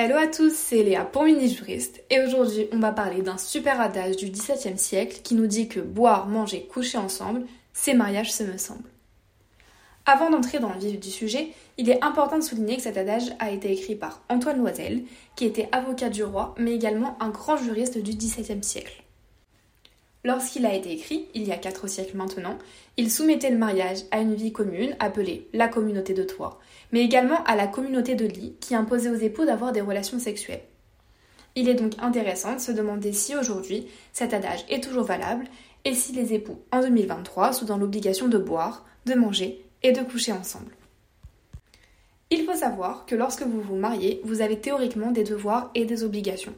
Hello à tous, c'est Léa pour Mini Juriste et aujourd'hui on va parler d'un super adage du XVIIe siècle qui nous dit que boire, manger, coucher ensemble, c'est mariage ce me semble. Avant d'entrer dans le vif du sujet, il est important de souligner que cet adage a été écrit par Antoine Loisel, qui était avocat du roi mais également un grand juriste du XVIIe siècle. Lorsqu'il a été écrit, il y a quatre siècles maintenant, il soumettait le mariage à une vie commune appelée la communauté de toit, mais également à la communauté de lit qui imposait aux époux d'avoir des relations sexuelles. Il est donc intéressant de se demander si aujourd'hui cet adage est toujours valable et si les époux en 2023 sont dans l'obligation de boire, de manger et de coucher ensemble. Il faut savoir que lorsque vous vous mariez, vous avez théoriquement des devoirs et des obligations.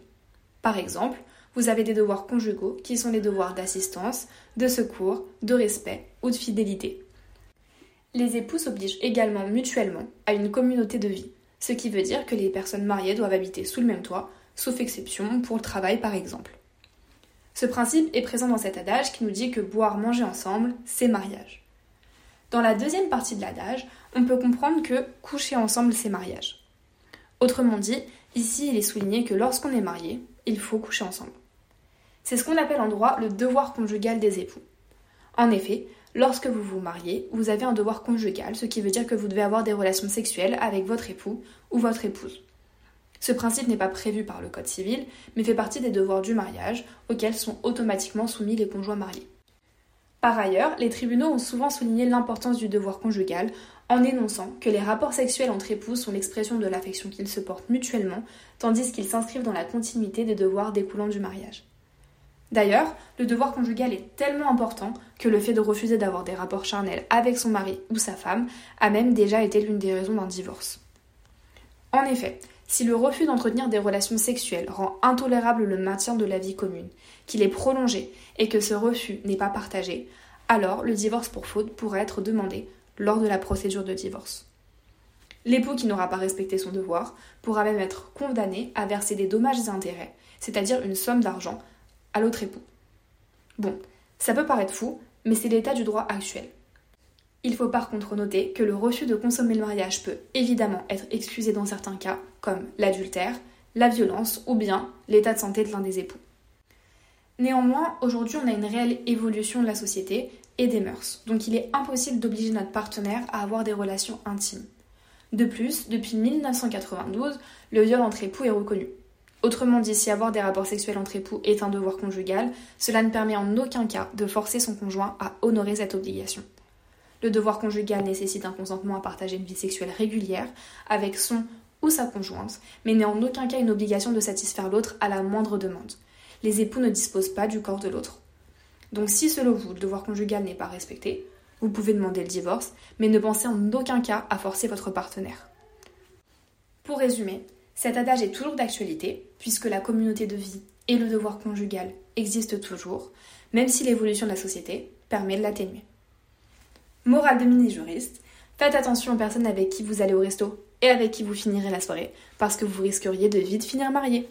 Par exemple, vous avez des devoirs conjugaux qui sont les devoirs d'assistance, de secours, de respect ou de fidélité. Les époux s'obligent également mutuellement à une communauté de vie, ce qui veut dire que les personnes mariées doivent habiter sous le même toit, sauf exception pour le travail par exemple. Ce principe est présent dans cet adage qui nous dit que boire, manger ensemble, c'est mariage. Dans la deuxième partie de l'adage, on peut comprendre que coucher ensemble, c'est mariage. Autrement dit, ici il est souligné que lorsqu'on est marié, il faut coucher ensemble. C'est ce qu'on appelle en droit le devoir conjugal des époux. En effet, lorsque vous vous mariez, vous avez un devoir conjugal, ce qui veut dire que vous devez avoir des relations sexuelles avec votre époux ou votre épouse. Ce principe n'est pas prévu par le Code civil, mais fait partie des devoirs du mariage, auxquels sont automatiquement soumis les conjoints mariés. Par ailleurs, les tribunaux ont souvent souligné l'importance du devoir conjugal en énonçant que les rapports sexuels entre époux sont l'expression de l'affection qu'ils se portent mutuellement, tandis qu'ils s'inscrivent dans la continuité des devoirs découlant du mariage. D'ailleurs, le devoir conjugal est tellement important que le fait de refuser d'avoir des rapports charnels avec son mari ou sa femme a même déjà été l'une des raisons d'un divorce. En effet, si le refus d'entretenir des relations sexuelles rend intolérable le maintien de la vie commune, qu'il est prolongé et que ce refus n'est pas partagé, alors le divorce pour faute pourrait être demandé lors de la procédure de divorce. L'époux qui n'aura pas respecté son devoir pourra même être condamné à verser des dommages et intérêts, c'est-à-dire une somme d'argent à l'autre époux. Bon, ça peut paraître fou, mais c'est l'état du droit actuel. Il faut par contre noter que le refus de consommer le mariage peut évidemment être excusé dans certains cas, comme l'adultère, la violence ou bien l'état de santé de l'un des époux. Néanmoins, aujourd'hui, on a une réelle évolution de la société et des mœurs, donc il est impossible d'obliger notre partenaire à avoir des relations intimes. De plus, depuis 1992, le viol entre époux est reconnu. Autrement dit, si avoir des rapports sexuels entre époux est un devoir conjugal, cela ne permet en aucun cas de forcer son conjoint à honorer cette obligation. Le devoir conjugal nécessite un consentement à partager une vie sexuelle régulière avec son ou sa conjointe, mais n'est en aucun cas une obligation de satisfaire l'autre à la moindre demande. Les époux ne disposent pas du corps de l'autre. Donc si selon vous le devoir conjugal n'est pas respecté, vous pouvez demander le divorce, mais ne pensez en aucun cas à forcer votre partenaire. Pour résumer, cet adage est toujours d'actualité, puisque la communauté de vie et le devoir conjugal existent toujours, même si l'évolution de la société permet de l'atténuer. Morale de mini-juriste, faites attention aux personnes avec qui vous allez au resto et avec qui vous finirez la soirée, parce que vous risqueriez de vite finir marié.